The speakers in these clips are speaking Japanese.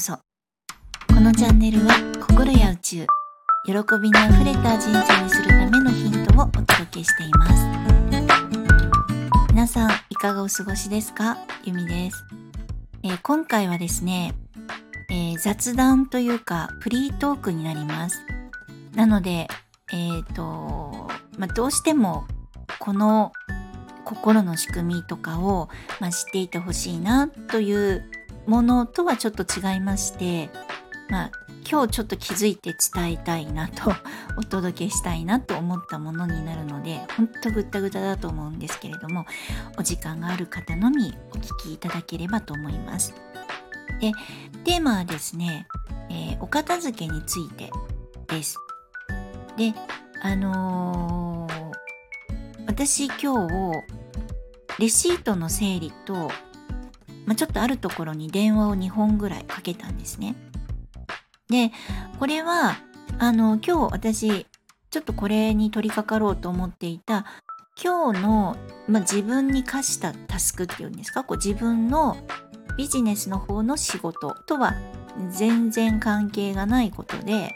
そ。このチャンネルは心や宇宙喜びにあふれた人生にするためのヒントをお届けしています。皆さんいかがお過ごしですか？ゆみです、えー、今回はですね、えー、雑談というかフリートークになります。なのでえっ、ー、とまあ、どうしてもこの心の仕組みとかを、まあ、知っていてほしいなというものとはちょっと違いまして、まあ、今日ちょっと気づいて伝えたいなとお届けしたいなと思ったものになるのでほんとぐったぐただと思うんですけれどもお時間がある方のみお聞きいただければと思います。でテーマはですね、えー、お片付けについてです。であのー、私今日レシートの整理とまあ、ちょっとあるところに電話を2本ぐらいかけたんですね。で、これは、あの、今日私、ちょっとこれに取り掛かろうと思っていた、今日の、まあ、自分に課したタスクっていうんですか、こう自分のビジネスの方の仕事とは全然関係がないことで、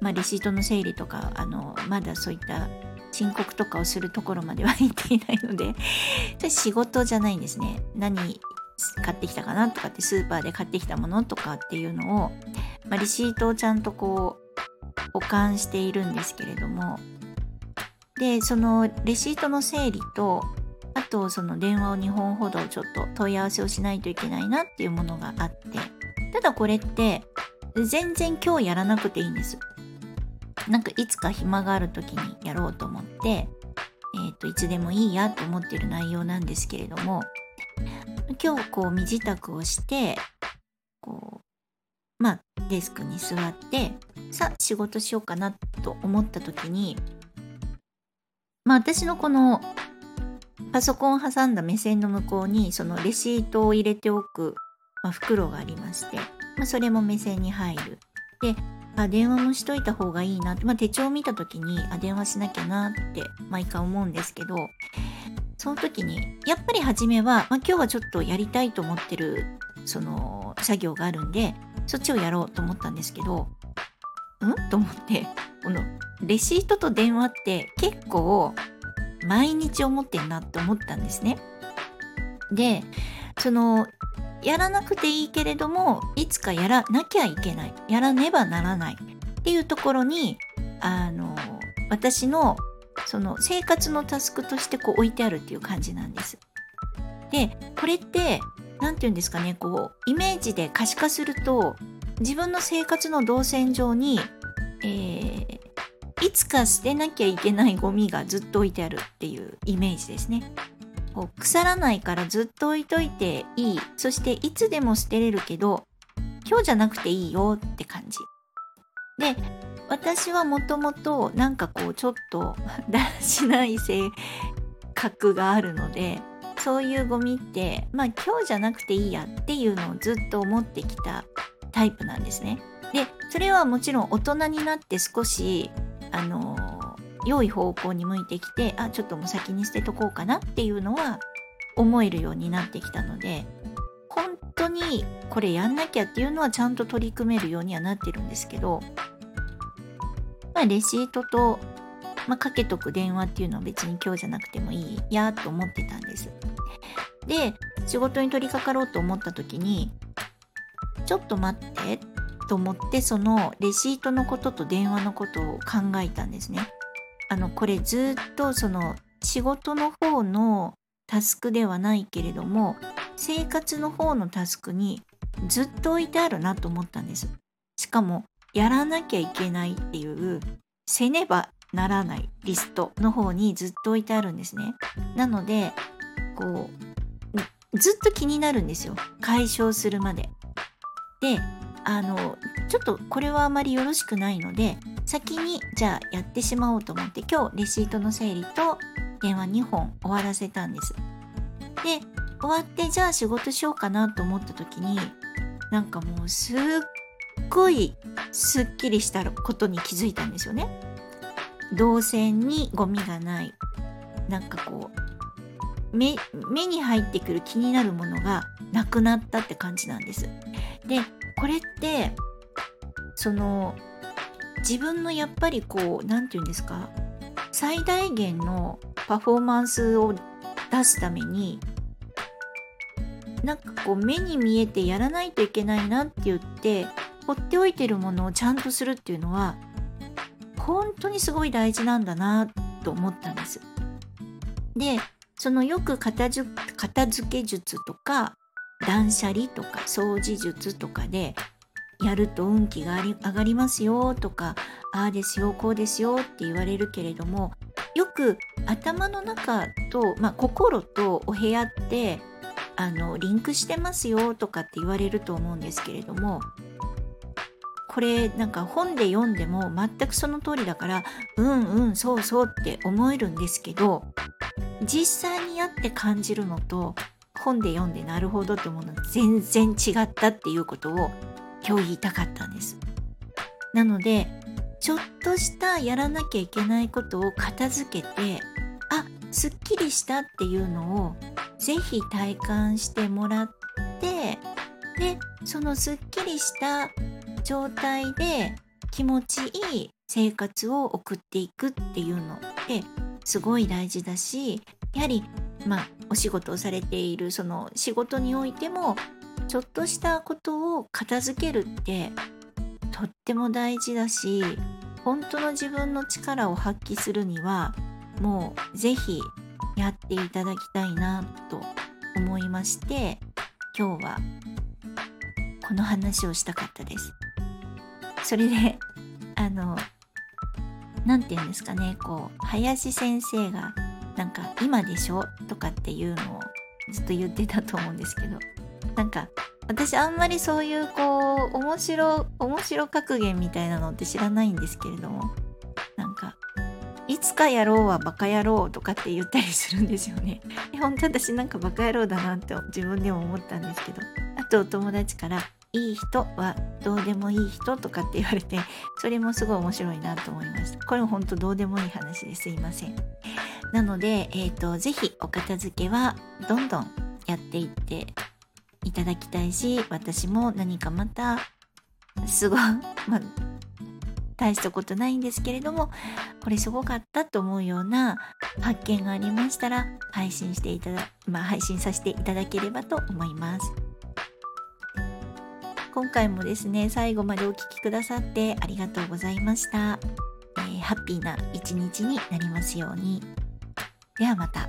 まあ、レシートの整理とか、あの、まだそういった申告とかをするところまでは行っていないので、仕事じゃないんですね。何買ってきたかなとかってスーパーで買ってきたものとかっていうのを、まあ、レシートをちゃんとこう保管しているんですけれども。でそのレシートの整理とあとその電話を2本ほどちょっと問い合わせをしないといけないなっていうものがあって。ただこれって全然今日やらなくていいんです。なんかいつか暇がある時にやろうと思ってえっ、ー、といつでもいいやと思ってる内容なんですけれども。今日こう身支度をしてこうまあデスクに座ってさ仕事しようかなと思った時にまあ私のこのパソコンを挟んだ目線の向こうにそのレシートを入れておく、まあ、袋がありまして、まあ、それも目線に入る。であ電話もしといた方がいいなって、まあ、手帳を見た時にあ電話しなきゃなって毎回思うんですけどその時にやっぱり初めは、まあ、今日はちょっとやりたいと思ってるその作業があるんでそっちをやろうと思ったんですけどん？と思ってこのレシートと電話って結構毎日思ってんなって思ったんですね。でそのやらなくていいけれどもいつかやらなきゃいけないやらねばならないっていうところにあの私のその生活のタスクとしてこう置いてあるっていう感じなんです。でこれって何て言うんですかねこうイメージで可視化すると自分の生活の動線上に、えー、いつか捨てなきゃいけないゴミがずっと置いてあるっていうイメージですね。こう腐らないからずっと置いといていいそしていつでも捨てれるけど今日じゃなくていいよって感じ。で私はもともとなんかこうちょっと だらしない性格があるのでそういうゴミってまあ今日じゃなくていいやっていうのをずっと思ってきたタイプなんですね。でそれはもちろん大人になって少しあの良い方向に向いてきてあちょっともう先に捨てとこうかなっていうのは思えるようになってきたので本当にこれやんなきゃっていうのはちゃんと取り組めるようにはなってるんですけどまあ、レシートと、まあ、かけとく電話っていうのは別に今日じゃなくてもいいやと思ってたんです。で、仕事に取り掛かろうと思った時に、ちょっと待ってと思ってそのレシートのことと電話のことを考えたんですね。あの、これずっとその仕事の方のタスクではないけれども、生活の方のタスクにずっと置いてあるなと思ったんです。しかもやらなきゃいけないっていうせねばならないリストの方にずっと置いてあるんですね。なのでこうずっと気になるんですよ解消するまで。であのちょっとこれはあまりよろしくないので先にじゃあやってしまおうと思って今日レシートの整理と電話2本終わらせたんです。で終わってじゃあ仕事しようかなと思った時になんかもうすっごいすっきりしたことに気づいたんですよね。動線にゴミがない。なんかこう目目に入ってくる気になるものがなくなったって感じなんです。でこれってその自分のやっぱりこう何て言うんですか？最大限のパフォーマンスを出すためになんかこう目に見えてやらないといけないなって言って放っておいてるものをちゃんとするっていうのは本当にすごい大事なんだなと思ったんです。でそのよく片付け術とか断捨離とか掃除術とかでやると運気が上がりますよとかああですよこうですよって言われるけれどもよく頭の中と、まあ、心とお部屋ってあのリンクしてますよとかって言われると思うんですけれどもこれなんか本で読んでも全くその通りだからうんうんそうそうって思えるんですけど実際にやって感じるのと本で読んでなるほどって思うの全然違ったっていうことを今日言いたかったんです。なのでちょっとしたやらなきゃいけないことを片付けてすっきりしたっていうのをぜひ体感してもらってでそのすっきりした状態で気持ちいい生活を送っていくっていうのってすごい大事だしやはりまあお仕事をされているその仕事においてもちょっとしたことを片付けるってとっても大事だし本当の自分の力を発揮するにはもう是非やっていただきたいなと思いまして今日はこの話をしたかったです。それで あの何て言うんですかねこう林先生がなんか「今でしょ?」とかっていうのをずっと言ってたと思うんですけどなんか私あんまりそういうこう面白面白格言みたいなのって知らないんですけれどもいつかやろうはバカ野郎とかって言ったりするんですよね。本当私なんかバカ野郎だなって自分でも思ったんですけど。あとお友達からいい人はどうでもいい人とかって言われてそれもすごい面白いなと思いました。これも本当どうでもいい話ですいません。なので、えーと、ぜひお片付けはどんどんやっていっていただきたいし私も何かまたすごい、まあ、大したことないんですけれどもこれすごかったと思うような発見がありましたら配信していただ、まあ、配信させていただければと思います。今回もですね最後までお聴きくださってありがとうございました、えー、ハッピーな一日になりますようにではまた。